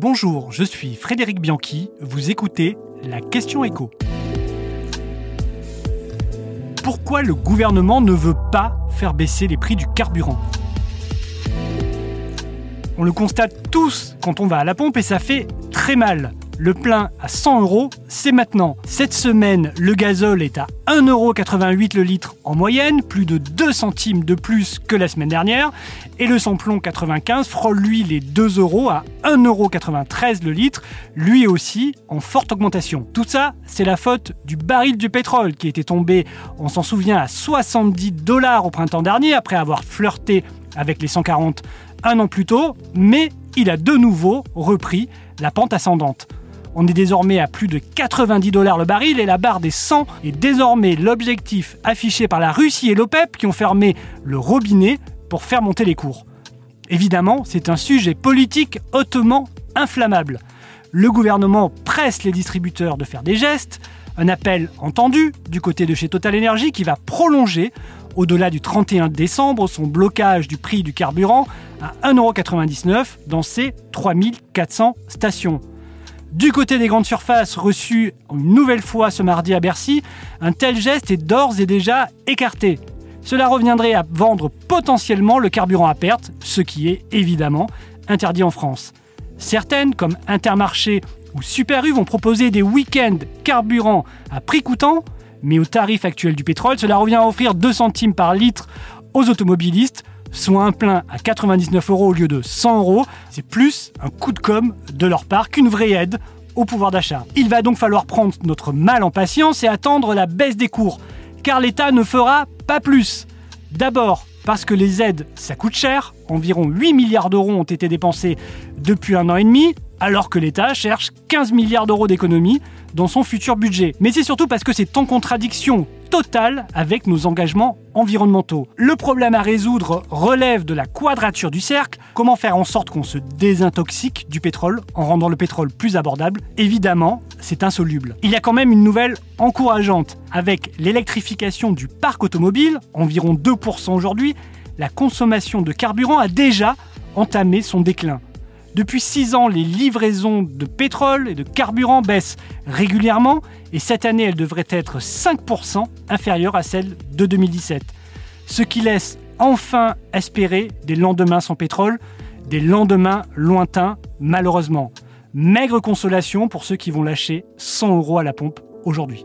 Bonjour, je suis Frédéric Bianchi, vous écoutez la question écho. Pourquoi le gouvernement ne veut pas faire baisser les prix du carburant? On le constate tous quand on va à la pompe et ça fait très mal. Le plein à 100 euros, c'est maintenant. Cette semaine, le gazole est à 1,88€ le litre en moyenne, plus de 2 centimes de plus que la semaine dernière. Et le samplon 95 frôle lui les 2 euros à 1,93€ le litre, lui aussi en forte augmentation. Tout ça, c'est la faute du baril du pétrole qui était tombé, on s'en souvient, à 70 dollars au printemps dernier après avoir flirté avec les 140 un an plus tôt, mais il a de nouveau repris la pente ascendante. On est désormais à plus de 90 dollars le baril et la barre des 100 est désormais l'objectif affiché par la Russie et l'OPEP qui ont fermé le robinet pour faire monter les cours. Évidemment, c'est un sujet politique hautement inflammable. Le gouvernement presse les distributeurs de faire des gestes, un appel entendu du côté de chez Total Energy qui va prolonger au-delà du 31 décembre son blocage du prix du carburant à 1,99€ dans ses 3400 stations. Du côté des grandes surfaces reçues une nouvelle fois ce mardi à Bercy, un tel geste est d'ores et déjà écarté. Cela reviendrait à vendre potentiellement le carburant à perte, ce qui est évidemment interdit en France. Certaines, comme Intermarché ou Super U, vont proposer des week-ends carburant à prix coûtant, mais au tarif actuel du pétrole, cela revient à offrir 2 centimes par litre aux automobilistes, soit un plein à 99 euros au lieu de 100 euros. C'est plus un coup de com' de leur part qu'une vraie aide au pouvoir d'achat. Il va donc falloir prendre notre mal en patience et attendre la baisse des cours, car l'État ne fera pas plus. D'abord, parce que les aides, ça coûte cher. Environ 8 milliards d'euros ont été dépensés depuis un an et demi, alors que l'État cherche 15 milliards d'euros d'économies dans son futur budget. Mais c'est surtout parce que c'est en contradiction totale avec nos engagements environnementaux. Le problème à résoudre relève de la quadrature du cercle. Comment faire en sorte qu'on se désintoxique du pétrole en rendant le pétrole plus abordable? Évidemment, c'est insoluble. Il y a quand même une nouvelle encourageante. Avec l'électrification du parc automobile, environ 2% aujourd'hui, la consommation de carburant a déjà entamé son déclin. Depuis 6 ans, les livraisons de pétrole et de carburant baissent régulièrement et cette année, elles devraient être 5% inférieures à celles de 2017. Ce qui laisse enfin espérer des lendemains sans pétrole, des lendemains lointains malheureusement. Maigre consolation pour ceux qui vont lâcher 100 euros à la pompe aujourd'hui.